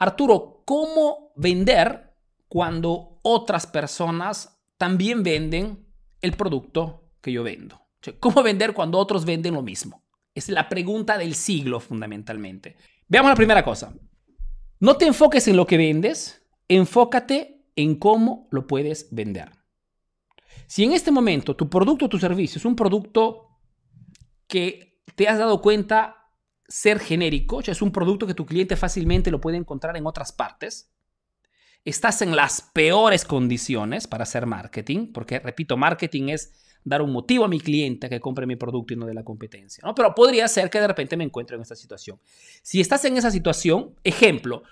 Arturo, ¿cómo vender cuando otras personas también venden el producto que yo vendo? ¿Cómo vender cuando otros venden lo mismo? Es la pregunta del siglo fundamentalmente. Veamos la primera cosa. No te enfoques en lo que vendes, enfócate en cómo lo puedes vender. Si en este momento tu producto o tu servicio es un producto que te has dado cuenta ser genérico, es un producto que tu cliente fácilmente lo puede encontrar en otras partes, estás en las peores condiciones para hacer marketing, porque repito, marketing es dar un motivo a mi cliente que compre mi producto y no de la competencia. ¿no? Pero podría ser que de repente me encuentre en esta situación. Si estás en esa situación, ejemplo,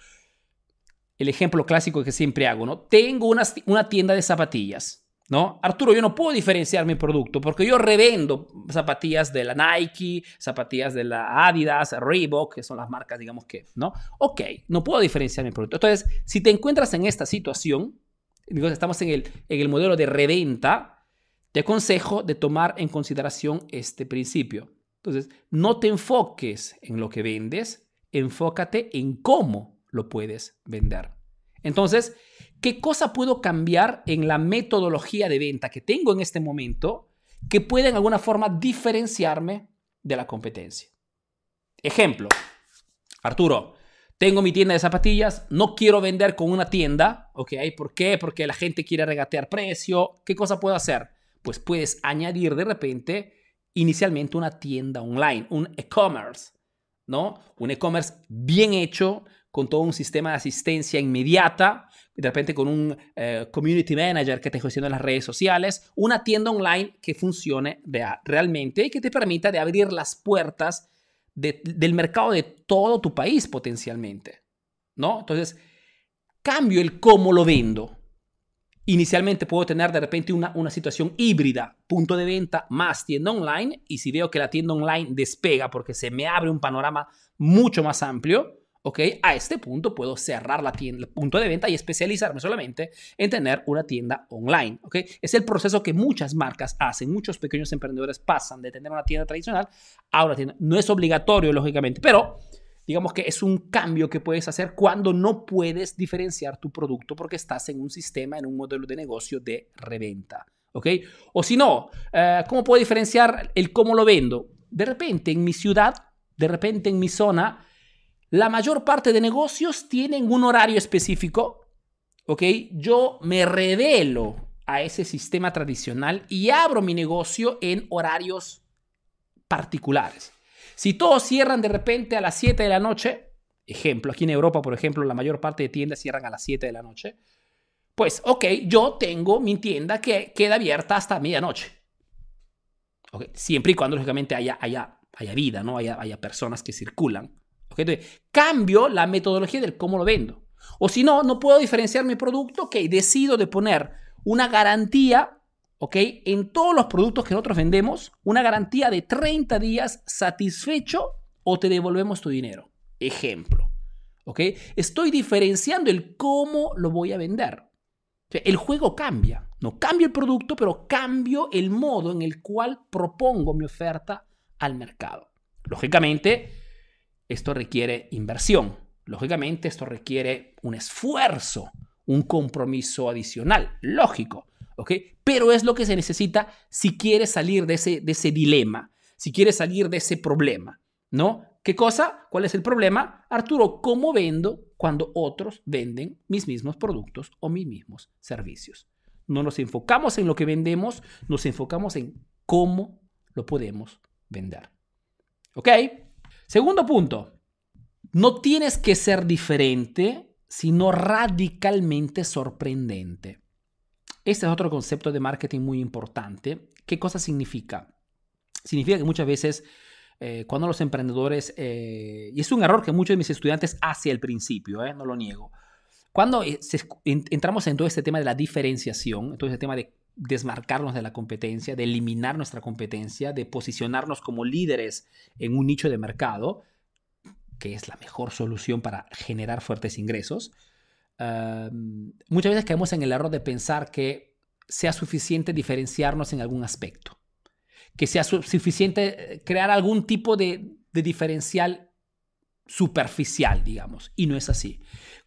el ejemplo clásico que siempre hago, ¿no? Tengo una, una tienda de zapatillas. ¿No? Arturo, yo no puedo diferenciar mi producto porque yo revendo zapatillas de la Nike, zapatillas de la Adidas, Reebok, que son las marcas, digamos que, ¿no? Ok, no puedo diferenciar mi producto. Entonces, si te encuentras en esta situación, estamos en el, en el modelo de reventa, te aconsejo de tomar en consideración este principio. Entonces, no te enfoques en lo que vendes, enfócate en cómo lo puedes vender. Entonces, ¿qué cosa puedo cambiar en la metodología de venta que tengo en este momento que pueda en alguna forma diferenciarme de la competencia? Ejemplo, Arturo, tengo mi tienda de zapatillas, no quiero vender con una tienda, ¿ok? ¿Por qué? Porque la gente quiere regatear precio. ¿Qué cosa puedo hacer? pues puedes añadir de repente inicialmente una tienda online, un e-commerce, ¿no? Un e-commerce bien hecho, con todo un sistema de asistencia inmediata, de repente con un eh, community manager que te gestiona las redes sociales, una tienda online que funcione realmente y que te permita de abrir las puertas del mercado de todo tu país potencialmente, ¿no? Entonces, cambio el cómo lo vendo, Inicialmente puedo tener de repente una, una situación híbrida, punto de venta más tienda online, y si veo que la tienda online despega porque se me abre un panorama mucho más amplio, ¿ok? A este punto puedo cerrar la tienda, el punto de venta y especializarme solamente en tener una tienda online, ¿ok? Es el proceso que muchas marcas hacen, muchos pequeños emprendedores pasan de tener una tienda tradicional a una tienda. No es obligatorio, lógicamente, pero digamos que es un cambio que puedes hacer cuando no puedes diferenciar tu producto porque estás en un sistema, en un modelo de negocio de reventa. ¿Ok? O si no, eh, ¿cómo puedo diferenciar el cómo lo vendo? De repente en mi ciudad, de repente en mi zona, la mayor parte de negocios tienen un horario específico. ¿Ok? Yo me revelo a ese sistema tradicional y abro mi negocio en horarios particulares. Si todos cierran de repente a las 7 de la noche, ejemplo, aquí en Europa, por ejemplo, la mayor parte de tiendas cierran a las 7 de la noche, pues, ok, yo tengo mi tienda que queda abierta hasta medianoche. Okay, siempre y cuando, lógicamente, haya, haya, haya vida, ¿no? Haya, haya personas que circulan. Okay, entonces, cambio la metodología del cómo lo vendo. O si no, no puedo diferenciar mi producto, ok, decido de poner una garantía ¿ok? En todos los productos que nosotros vendemos, una garantía de 30 días satisfecho o te devolvemos tu dinero. Ejemplo, ¿ok? Estoy diferenciando el cómo lo voy a vender. el juego cambia. No cambio el producto, pero cambio el modo en el cual propongo mi oferta al mercado. Lógicamente, esto requiere inversión. Lógicamente, esto requiere un esfuerzo, un compromiso adicional. Lógico. ¿ok? Pero es lo que se necesita si quieres salir de ese, de ese dilema, si quieres salir de ese problema, ¿no? ¿Qué cosa? ¿Cuál es el problema? Arturo, ¿cómo vendo cuando otros venden mis mismos productos o mis mismos servicios? No nos enfocamos en lo que vendemos, nos enfocamos en cómo lo podemos vender. ¿Ok? Segundo punto, no tienes que ser diferente, sino radicalmente sorprendente. Este es otro concepto de marketing muy importante. ¿Qué cosa significa? Significa que muchas veces eh, cuando los emprendedores, eh, y es un error que muchos de mis estudiantes hacen al principio, eh, no lo niego, cuando entramos en todo este tema de la diferenciación, en todo este tema de desmarcarnos de la competencia, de eliminar nuestra competencia, de posicionarnos como líderes en un nicho de mercado, que es la mejor solución para generar fuertes ingresos, muchas veces caemos en el error de pensar que sea suficiente diferenciarnos en algún aspecto, que sea suficiente crear algún tipo de, diferencial superficial, digamos, y no es así.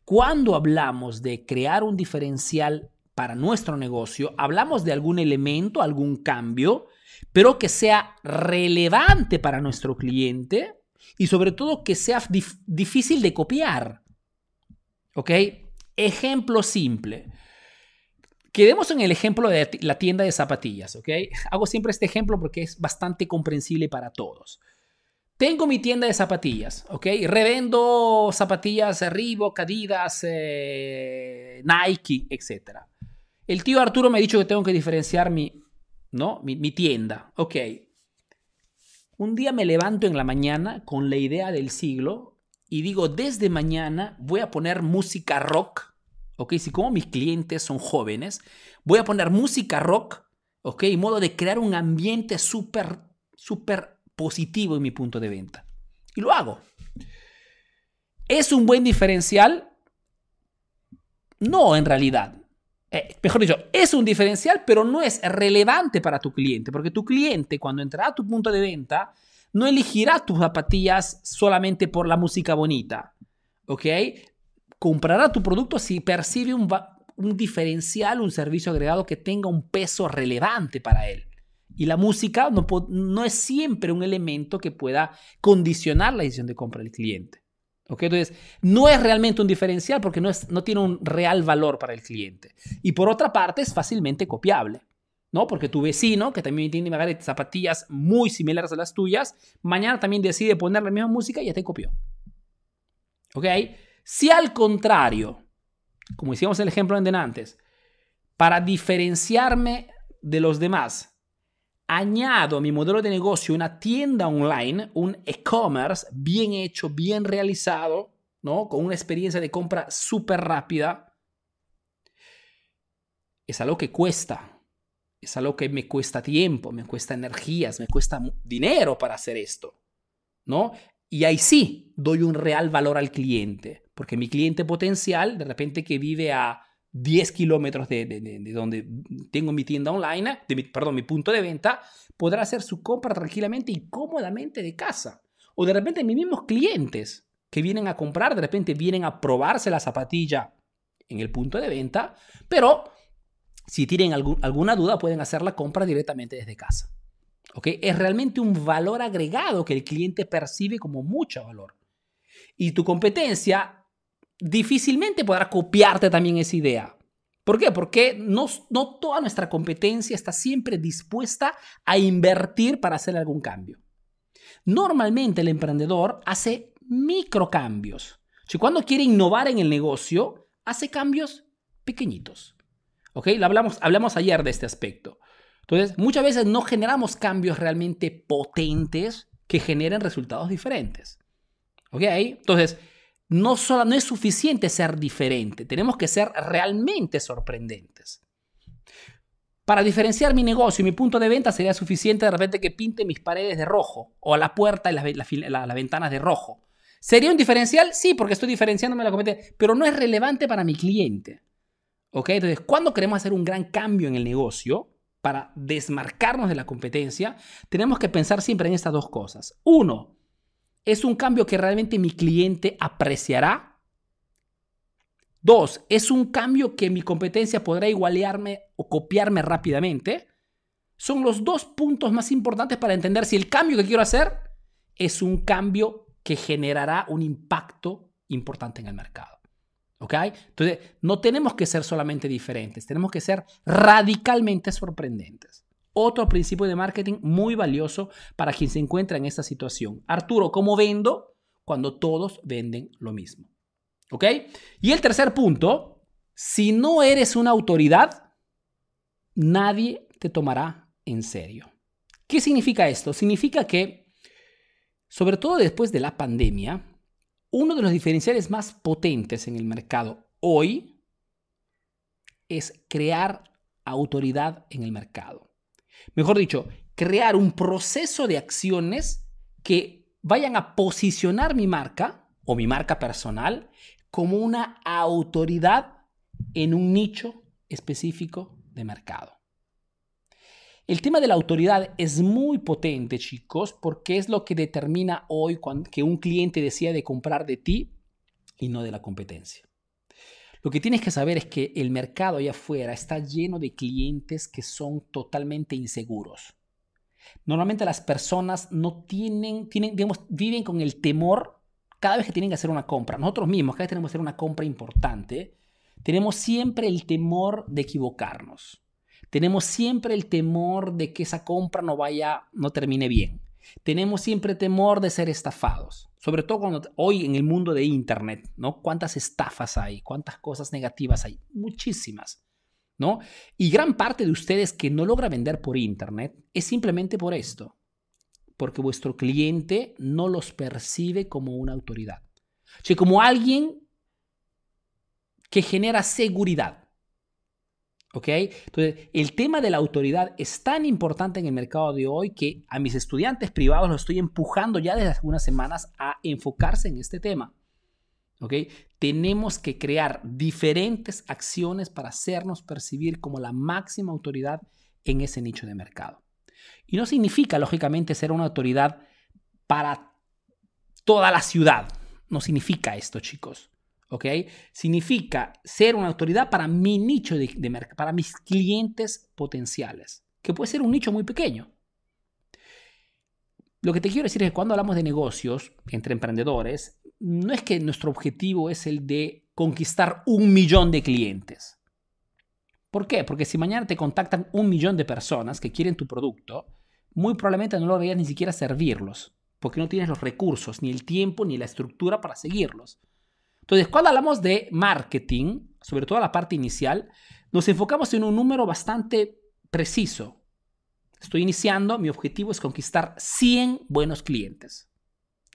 Cuando hablamos de crear un diferencial para nuestro negocio, hablamos de algún elemento, algún cambio, pero que sea relevante para nuestro cliente y sobre todo que sea difícil de copiar. ¿Ok? Ejemplo simple. Quedemos en el ejemplo de la tienda de zapatillas, ¿ok? Hago siempre este ejemplo porque es bastante comprensible para todos. Tengo mi tienda de zapatillas, ¿ok? Revendo zapatillas Reebok, Adidas, eh, Nike, etc. El tío Arturo me ha dicho que tengo que diferenciar mi, ¿no? Mi, tienda, ¿ok? Un día me levanto en la mañana con la idea del siglo y digo, desde mañana voy a poner música rock ¿ok? Si como mis clientes son jóvenes, voy a poner música rock, ¿ok? Modo de crear un ambiente súper, súper positivo en mi punto de venta. Y lo hago. ¿Es un buen diferencial? No, en realidad. Eh, mejor dicho, es un diferencial, pero no es relevante para tu cliente, porque tu cliente cuando entrará a tu punto de venta, no elegirá tus zapatillas solamente por la música bonita, ¿ok? comprará tu producto si percibe un, diferencial, un servicio agregado que tenga un peso relevante para él. Y la música no, no, es siempre un elemento que pueda condicionar la decisión de compra del cliente. ¿Ok? Entonces, no es realmente un diferencial porque no, es, no tiene un real valor para el cliente. Y por otra parte, es fácilmente copiable. ¿no? Porque tu vecino, que también tiene zapatillas muy similares a las tuyas, mañana también decide poner la misma música y ya te copió. ¿Ok? Si al contrario, como hicimos el ejemplo en antes, para diferenciarme de los demás, añado a mi modelo de negocio una tienda online, un e-commerce bien hecho, bien realizado, ¿no? con una experiencia de compra súper rápida, es algo que cuesta. Es algo que me cuesta tiempo, me cuesta energías, me cuesta dinero para hacer esto. ¿no? Y ahí sí doy un real valor al cliente, porque mi cliente potencial, de repente que vive a 10 kilómetros de, donde tengo mi tienda online, de perdón, mi punto de venta, podrá hacer su compra tranquilamente y cómodamente de casa. O de repente mis mismos clientes que vienen a comprar, de repente vienen a probarse la zapatilla en el punto de venta, pero si tienen alguna duda pueden hacer la compra directamente desde casa. Es realmente un valor agregado que el cliente percibe como mucho valor. Y tu competencia difícilmente podrá copiarte también esa idea. ¿Por qué? Porque no, no toda nuestra competencia está siempre dispuesta a invertir para hacer algún cambio. Normalmente el emprendedor hace microcambios. Si cuando quiere innovar en el negocio, hace cambios pequeñitos. ¿Ok? Hablamos, hablamos ayer de este aspecto. Entonces, muchas veces no generamos cambios realmente potentes que generen resultados diferentes. ¿Ok? Entonces, no, solo, no es suficiente ser diferente, tenemos que ser realmente sorprendentes. Para diferenciar mi negocio y mi punto de venta sería suficiente de repente que pinte mis paredes de rojo o la puerta y las, las ventanas de rojo. ¿Sería un diferencial? Sí, porque estoy diferenciándome la competencia, pero no es relevante para mi cliente. ¿Ok? Entonces, cuando queremos hacer un gran cambio en el negocio, para desmarcarnos de la competencia, tenemos que pensar siempre en estas dos cosas. Uno, ¿es un cambio que realmente mi cliente apreciará? Dos, ¿es un cambio que mi competencia podrá igualarme o copiarme rápidamente? Son los dos puntos más importantes para entender si el cambio que quiero hacer es un cambio que generará un impacto importante en el mercado. ¿Ok? Entonces, no tenemos que ser solamente diferentes, tenemos que ser radicalmente sorprendentes. Otro principio de marketing muy valioso para quien se encuentra en esta situación. Arturo, ¿cómo vendo cuando todos venden lo mismo? ¿Ok? Y el tercer punto, si no eres una autoridad, nadie te tomará en serio. ¿Qué significa esto? Significa que, sobre todo después de la pandemia, uno de los diferenciales más potentes en el mercado hoy es crear autoridad en el mercado. Mejor dicho, crear un proceso de acciones que vayan a posicionar mi marca o mi marca personal como una autoridad en un nicho específico de mercado. El tema de la autoridad es muy potente, chicos, porque es lo que determina hoy que un cliente decida de comprar de ti y no de la competencia. Lo que tienes que saber es que el mercado allá afuera está lleno de clientes que son totalmente inseguros. Normalmente las personas no tienen, tienen digamos, viven con el temor cada vez que tienen que hacer una compra. Nosotros mismos, cada vez que tenemos que hacer una compra importante, tenemos siempre el temor de equivocarnos. Tenemos siempre el temor de que esa compra no vaya, no termine bien. Tenemos siempre temor de ser estafados, sobre todo cuando hoy en el mundo de internet, ¿no? ¿Cuántas estafas hay? ¿Cuántas cosas negativas hay? Muchísimas, ¿no? Y gran parte de ustedes que no logra vender por internet es simplemente por esto, porque vuestro cliente no los percibe como una autoridad, o sea, como alguien que genera seguridad. ¿Ok? Entonces, el tema de la autoridad es tan importante en el mercado de hoy que a mis estudiantes privados los estoy empujando ya desde algunas semanas a enfocarse en este tema. ¿Ok? Tenemos que crear diferentes acciones para hacernos percibir como la máxima autoridad en ese nicho de mercado. Y no significa, lógicamente, ser una autoridad para toda la ciudad. No significa esto, chicos. ¿Ok? Significa ser una autoridad para mi nicho de, mercado, para mis clientes potenciales, que puede ser un nicho muy pequeño. Lo que te quiero decir es que cuando hablamos de negocios entre emprendedores, no es que nuestro objetivo es el de conquistar un millón de clientes. ¿Por qué? Porque si mañana te contactan un millón de personas que quieren tu producto, muy probablemente no logres ni siquiera servirlos, porque no tienes los recursos, ni el tiempo, ni la estructura para seguirlos. Entonces, cuando hablamos de marketing, sobre todo la parte inicial, nos enfocamos en un número bastante preciso. Estoy iniciando, mi objetivo es conquistar 100 buenos clientes.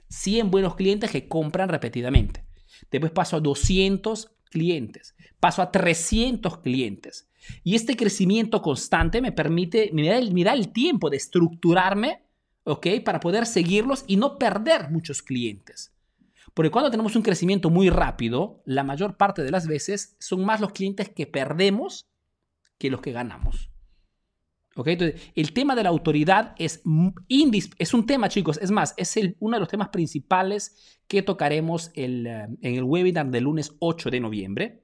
100 buenos clientes que compran repetidamente. Después paso a 200 clientes, paso a 300 clientes. Y este crecimiento constante me permite, me da el, me da el tiempo de estructurarme, ¿ok? Para poder seguirlos y no perder muchos clientes. Porque cuando tenemos un crecimiento muy rápido, la mayor parte de las veces son más los clientes que perdemos que los que ganamos. ¿Ok? Entonces, el tema de la autoridad es, es un tema, chicos, es más, es el, uno de los temas principales que tocaremos el, eh, en el webinar del lunes 8 de noviembre.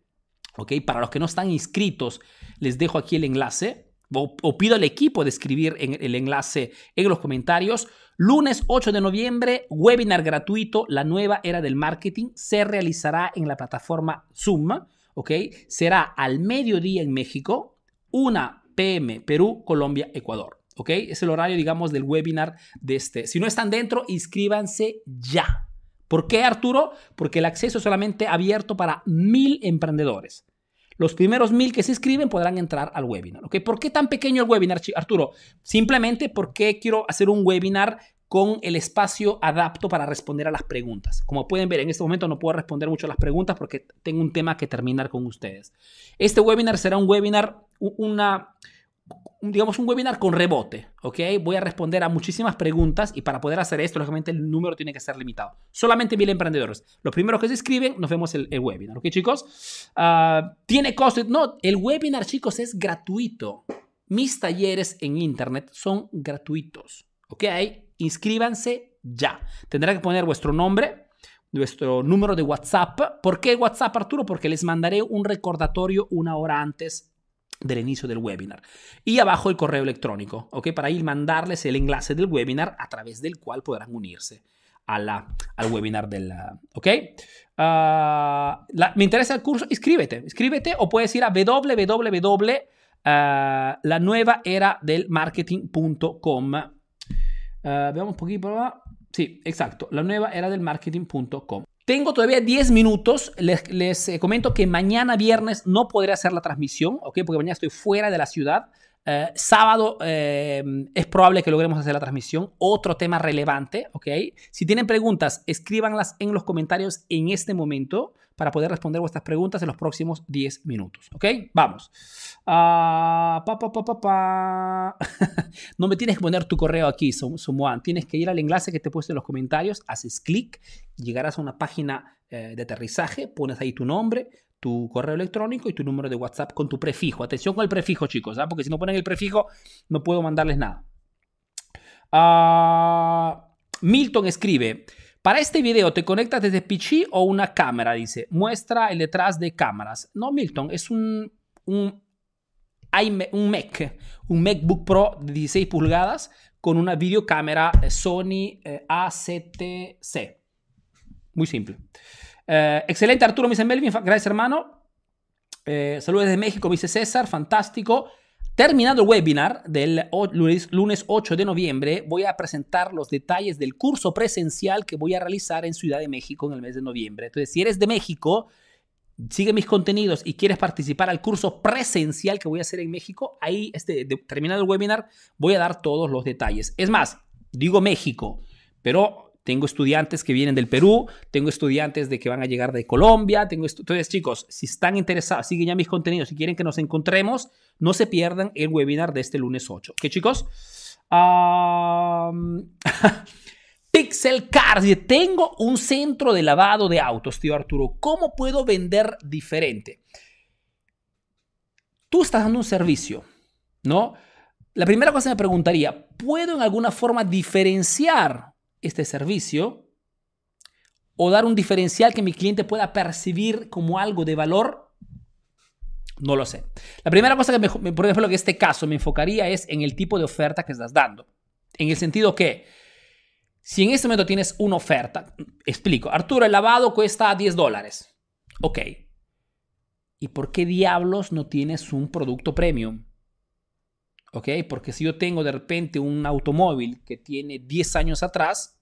¿Ok? Para los que no están inscritos, les dejo aquí el enlace o, pido al equipo de escribir el enlace en los comentarios. Lunes 8 de noviembre, webinar gratuito, la nueva era del marketing, se realizará en la plataforma Zoom, ¿ok? Será al mediodía en México, 1 pm Perú, Colombia, Ecuador. ¿Ok? Es el horario, digamos, del webinar de este. Si no están dentro, inscríbanse ya. ¿Por qué, Arturo? Porque el acceso es solamente abierto para mil emprendedores. Los primeros mil que se inscriben podrán entrar al webinar. ¿Por qué tan pequeño el webinar, Arturo? Simplemente porque quiero hacer un webinar con el espacio adapto para responder a las preguntas. Como pueden ver, en este momento no puedo responder mucho a las preguntas porque tengo un tema que terminar con ustedes. Este webinar será un webinar, una, digamos, un webinar con rebote, ¿ok? Voy a responder a muchísimas preguntas y para poder hacer esto, lógicamente, el número tiene que ser limitado. Solamente mil emprendedores. Los primeros que se inscriben, nos vemos el, el webinar, ¿ok, chicos? Ah, ¿Tiene costo? No, el webinar, chicos, es gratuito. Mis talleres en internet son gratuitos, ¿ok? Inscríbanse ya. Tendrán que poner vuestro nombre, nuestro número de WhatsApp. ¿Por qué WhatsApp, Arturo? Porque les mandaré un recordatorio una hora antes del inicio del webinar. Y abajo el correo electrónico, ¿ok? Para ir mandarles el enlace del webinar a través del cual podrán unirse a la, al webinar del, ¿ok? Ah, ¿Me interesa el curso? Inscríbete, inscríbete o puedes ir a www. Ah. Ah, veamos un poquito. Sí, exacto. La nueva era del marketing.com. Tengo todavía 10 minutos. Les, eh, comento que mañana viernes no podré hacer la transmisión, ¿ok? Porque mañana estoy fuera de la ciudad. Eh, sábado eh, es probable que logremos hacer la transmisión. Otro tema relevante, ¿ok? Si tienen preguntas, escríbanlas en los comentarios en este momento para poder responder vuestras preguntas en los próximos 10 minutos, ¿ok? Vamos. Ah, no me tienes que poner tu correo aquí, Sumuan. Tienes que ir al enlace que te he puesto en los comentarios, haces clic, llegarás a una página de aterrizaje, pones ahí tu nombre, tu correo electrónico y tu número de WhatsApp con tu prefijo. Atención con el prefijo, chicos, ¿ah? porque si no ponen el prefijo, no puedo mandarles nada. Ah, Milton escribe, para este video, ¿te conectas desde PC o una cámara? Dice, muestra el detrás de cámaras. No, Milton, es un, un, un Mac, un MacBook Pro de 16 pulgadas con una videocámara Sony eh, A7C. Muy simple. Eh, excelente, Arturo, me dice Melvin. Gracias, hermano. Eh, saludos desde México, me dice César. Fantástico. Terminando el webinar del lunes, 8 de noviembre, voy a presentar los detalles del curso presencial que voy a realizar en Ciudad de México en el mes de noviembre. Entonces, si eres de México, sigue mis contenidos y quieres participar al curso presencial que voy a hacer en México, ahí, este, terminado el webinar, voy a dar todos los detalles. Es más, digo México, pero tengo estudiantes que vienen del Perú, tengo estudiantes de que van a llegar de Colombia, tengo entonces chicos, si están interesados, siguen ya mis contenidos, si quieren que nos encontremos, no se pierdan el webinar de este lunes 8. ¿Qué chicos? Pixel Cars, tengo un centro de lavado de autos, tío Arturo, ¿cómo puedo vender diferente? Tú estás dando un servicio, ¿no? La primera cosa que me preguntaría, ¿puedo en alguna forma diferenciar este servicio o dar un diferencial que mi cliente pueda percibir como algo de valor? No lo sé. La primera cosa que, me, por ejemplo, en este caso me enfocaría es en el tipo de oferta que estás dando. En el sentido que, si en este momento tienes una oferta, explico, Arturo, el lavado cuesta 10 dólares. Ok. ¿Y por qué diablos no tienes un producto premium? ¿Ok? Porque si yo tengo de repente un automóvil que tiene 10 años atrás,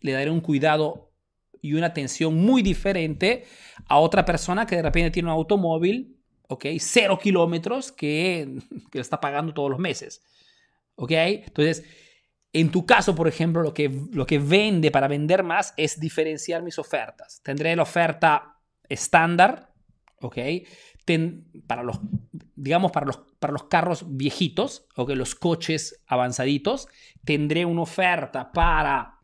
le daré un cuidado y una atención muy diferente a otra persona que de repente tiene un automóvil, ¿ok? Cero kilómetros que, que está pagando todos los meses, ¿ok? Entonces, en tu caso, por ejemplo, lo que, lo que vende para vender más es diferenciar mis ofertas. Tendré la oferta estándar, ¿ok? para los, digamos, para los, para los carros viejitos, o que los coches avanzaditos, tendré una oferta para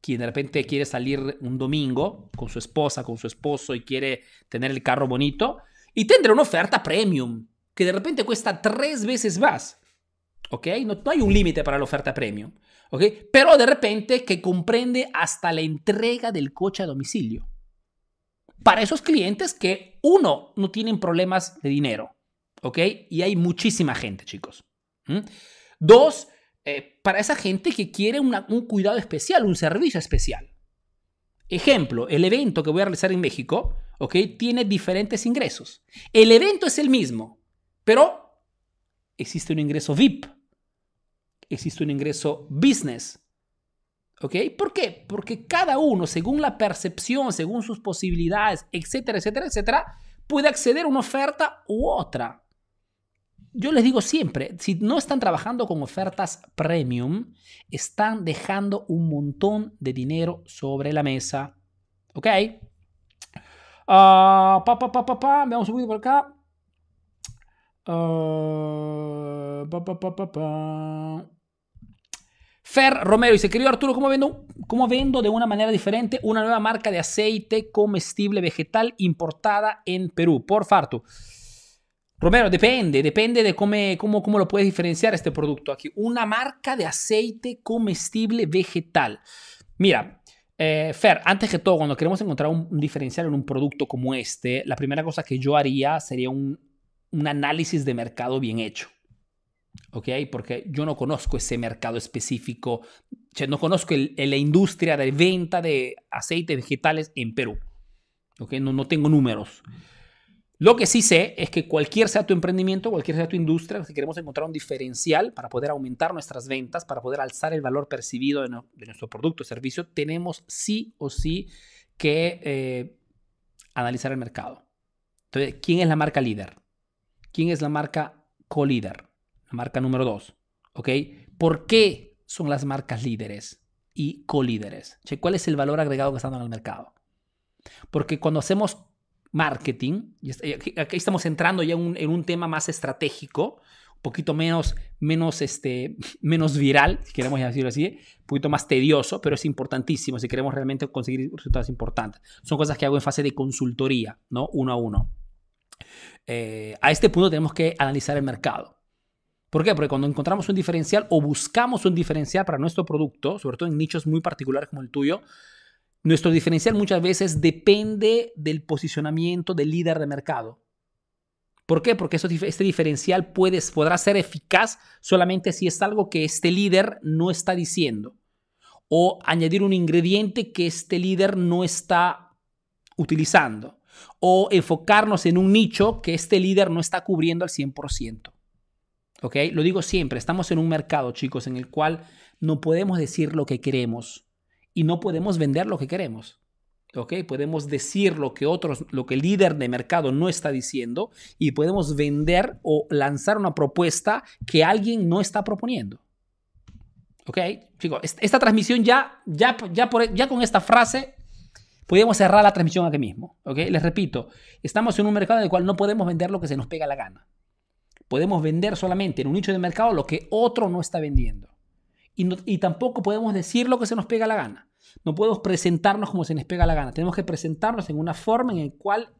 quien de repente quiere salir un domingo con su esposa, con su esposo y quiere tener el carro bonito, y tendré una oferta premium, que de repente cuesta tres veces más. ¿Ok? No, no hay un límite para la oferta premium. ¿Ok? Pero de repente que comprende hasta la entrega del coche a domicilio para esos clientes que, uno, no tienen problemas de dinero, ¿ok? Y hay muchísima gente, chicos. Dos, eh, para esa gente que quiere un cuidado especial, un servicio especial. Ejemplo, el evento que voy a realizar en México, ¿ok? Tiene diferentes ingresos. El evento es el mismo, pero existe un ingreso VIP, existe un ingreso business, ¿Ok? ¿Por qué? Porque cada uno, según la percepción, según sus posibilidades, etcétera, etcétera, etcétera, puede acceder a una oferta u otra. Yo les digo siempre, si no están trabajando con ofertas premium, están dejando un montón de dinero sobre la mesa. ¿Ok? Uh, pa, pa, pa, pa, pa, vamos un poquito por acá. Uh, pa, pa, pa, pa, pa. Fer Romero dice, querido Arturo, ¿cómo vendo, ¿cómo vendo de una manera diferente una nueva marca de aceite comestible vegetal importada en Perú? Por Farto. Romero, depende, depende de cómo, cómo, cómo lo puedes diferenciar este producto aquí. Una marca de aceite comestible vegetal. Mira, eh, Fer, antes que todo, cuando queremos encontrar un, diferencial en un producto como este, la primera cosa que yo haría sería un, un análisis de mercado bien hecho. ¿Ok? Porque yo no conozco ese mercado específico, no conozco la industria de venta de aceites vegetales en Perú, ¿ok? No, no tengo números. Lo que sí sé es que cualquier sea tu emprendimiento, cualquier sea tu industria, si queremos encontrar un diferencial para poder aumentar nuestras ventas, para poder alzar el valor percibido de, nuestro producto o servicio, tenemos sí o sí que eh, analizar el mercado. Entonces, ¿quién es la marca líder? ¿Quién es la marca co-líder? La marca número dos. ¿Ok? ¿Por qué son las marcas líderes y colíderes? ¿Cuál es el valor agregado que están en el mercado? Porque cuando hacemos marketing, y aquí estamos entrando ya en un tema más estratégico, un poquito menos, menos, este, menos viral, si queremos decirlo así, un poquito más tedioso, pero es importantísimo si queremos realmente conseguir resultados importantes. Son cosas que hago en fase de consultoría, ¿no? Uno a uno. Eh, a este punto tenemos que analizar el mercado. ¿Por qué? Porque cuando encontramos un diferencial o buscamos un diferencial para nuestro producto, sobre todo en nichos muy particulares como el tuyo, nuestro diferencial muchas veces depende del posicionamiento del líder de mercado. ¿Por qué? Porque este diferencial puede, podrá ser eficaz solamente si es algo que este líder no está diciendo. O añadir un ingrediente que este líder no está utilizando. O enfocarnos en un nicho que este líder no está cubriendo al 100%. ¿Ok? Lo digo siempre, estamos en un mercado, chicos, en el cual no podemos decir lo que queremos y no podemos vender lo que queremos. ¿ok? Podemos decir lo que otros, lo que el líder de mercado no está diciendo y podemos vender o lanzar una propuesta que alguien no está proponiendo. ¿Ok? Chicos, esta transmisión ya, ya, ya, por, ya con esta frase podemos cerrar la transmisión aquí mismo. ¿Ok? Les repito, estamos en un mercado en el cual no podemos vender lo que se nos pega la gana. Podemos vender solamente en un nicho de mercado lo que otro no está vendiendo. Y, tampoco podemos decir lo que se nos pega la gana. No podemos presentarnos como se nos pega la gana. Tenemos que presentarnos en una forma en la cual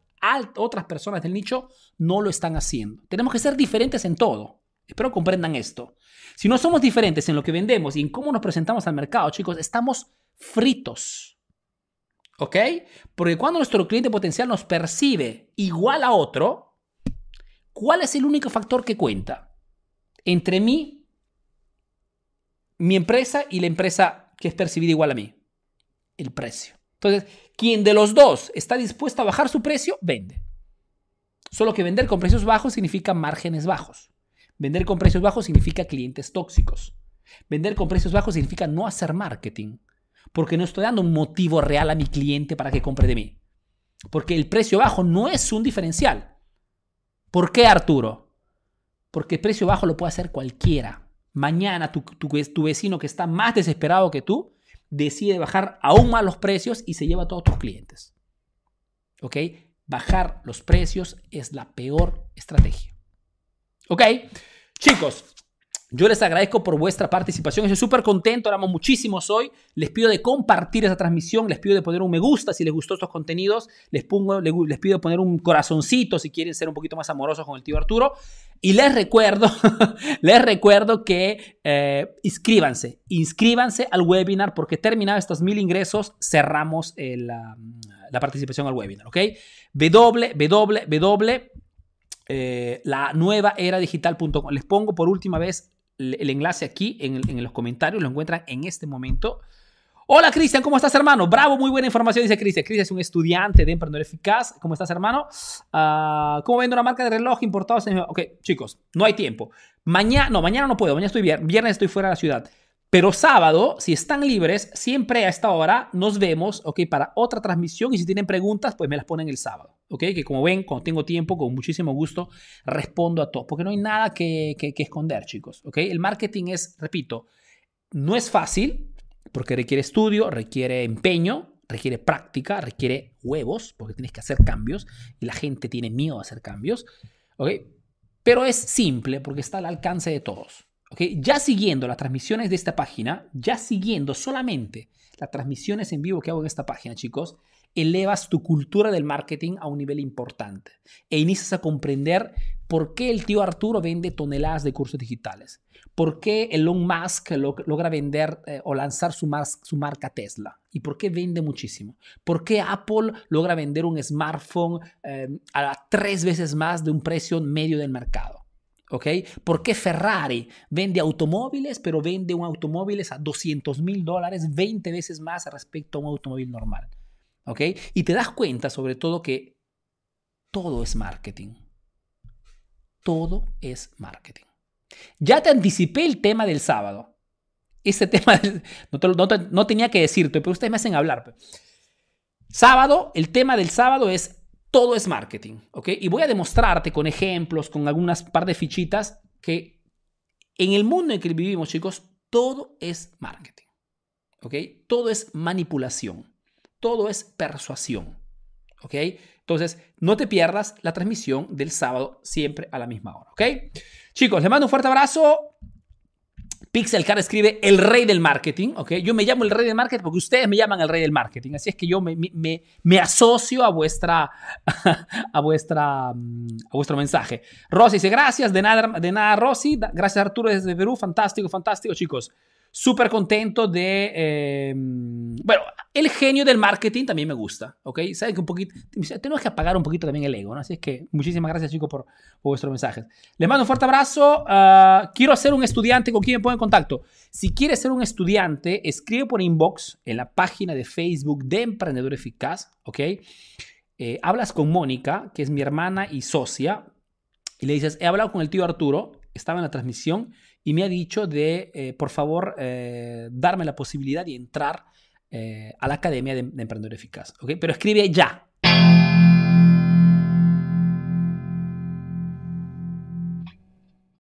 otras personas del nicho no lo están haciendo. Tenemos que ser diferentes en todo. Espero comprendan esto. Si no somos diferentes en lo que vendemos y en cómo nos presentamos al mercado, chicos, estamos fritos. ¿Ok? Porque cuando nuestro cliente potencial nos percibe igual a otro, ¿cuál es el único factor que cuenta? Entre mí, mi empresa y la empresa que es percibida igual a mí el precio. Entonces, quien de los dos está dispuesto a bajar su precio, vende. Solo que vender con precios bajos significa márgenes bajos. Vender con precios bajos significa clientes tóxicos. Vender con precios bajos significa no hacer marketing, porque no estoy dando un motivo real a mi cliente para que compre de mí. Porque el precio bajo no es un diferencial. ¿Por qué, Arturo? Porque el precio bajo lo puede hacer cualquiera. Mañana tu, tu vecino que está más desesperado que tú decide bajar aún más los precios y se lleva a todos tus clientes. ¿Ok? Bajar los precios es la peor estrategia. ¿Ok? Chicos, yo les agradezco por vuestra participación. Estoy súper contento, éramos muchísimos hoy. Les pido de compartir esa transmisión, les pido de poner un me gusta si les gustó estos contenidos, les, pongo, les pido poner un corazoncito si quieren ser un poquito más amorosos con el tío Arturo. Y les recuerdo, les recuerdo que eh, inscríbanse, inscríbanse al webinar porque terminados estos mil ingresos cerramos la, participación al webinar, ¿ok? www eh, la nueva era digital.com. Les pongo por última vez el enlace aquí en, los comentarios, lo encuentran en este momento. Hola Cristian, ¿cómo estás hermano? Bravo, muy buena información, dice Cristian. Cristian es un estudiante de Emprendedor Eficaz. ¿Cómo estás hermano? Uh, ¿Cómo vendo una marca de reloj importados? En... Ok, chicos, no hay tiempo. Mañana, no, mañana no puedo, mañana estoy viernes, viernes estoy fuera de la ciudad. Pero sábado, si están libres, siempre a esta hora nos vemos, ¿ok? Para otra transmisión y si tienen preguntas, pues me las ponen el sábado, ¿ok? Que como ven, cuando tengo tiempo, con muchísimo gusto, respondo a todo, porque no hay nada que, que, esconder, chicos, ¿ok? El marketing es, repito, no es fácil, porque requiere estudio, requiere empeño, requiere práctica, requiere huevos, porque tienes que hacer cambios y la gente tiene miedo a hacer cambios, ¿ok? Pero es simple porque está al alcance de todos. Ya siguiendo las transmisiones de esta página, ya siguiendo solamente las transmisiones en vivo que hago en esta página, chicos, elevas tu cultura del marketing a un nivel importante e inicias a comprender por qué el tío Arturo vende toneladas de cursos digitales, por qué Elon Musk logra vender eh, o lanzar su, su marca Tesla y por qué vende muchísimo, por qué Apple logra vender un smartphone eh, a tres veces más de un precio medio del mercado. ¿Ok? ¿Por qué Ferrari vende automóviles, pero vende un automóvil a 200 mil dólares, 20 veces más respecto a un automóvil normal? ¿Ok? Y te das cuenta sobre todo que todo es marketing. Todo es marketing. Ya te anticipé el tema del sábado. Ese tema no, tenía que decirte, pero ustedes me hacen hablar. Sábado, el tema del sábado es todo es marketing, ¿ok? Y voy a demostrarte con ejemplos, con algunas par de fichitas, que en el mundo en que vivimos, chicos, todo es marketing, ¿ok? Todo es manipulación, todo es persuasión, ¿ok? Entonces, no te pierdas la transmisión del sábado siempre a la misma hora, ¿ok? Chicos, les mando un fuerte abrazo. Pixel Car escribe el rey del marketing, ¿ok? Yo me llamo el rey del marketing porque ustedes me llaman el rey del marketing, así es que yo me, me, me asocio a vuestra, a vuestra, mm, a vuestro mensaje. Rosy dice, gracias, de nada, de nada Rosy, gracias Arturo desde Perú, fantástico, fantástico, chicos súper contento de... Eh, bueno, el genio del marketing también me gusta, ¿ok? Saben que un poquito... Tenemos que apagar un poquito también el ego, ¿no? Así es que muchísimas gracias, chicos, por, vuestros mensajes. Les mando un fuerte abrazo. Ah, quiero ser un estudiante, ¿con quién me pongo en contacto? Si quieres ser un estudiante, escribe por inbox en la página de Facebook de Emprendedor Eficaz, ¿ok? Eh, hablas con Mónica, que es mi hermana y socia, y le dices, he hablado con el tío Arturo, estaba en la transmisión y me ha dicho de, eh, por favor, eh, darme la posibilidad de entrar eh, a la Academia de, Emprendedor Eficaz. Pero escribe ya,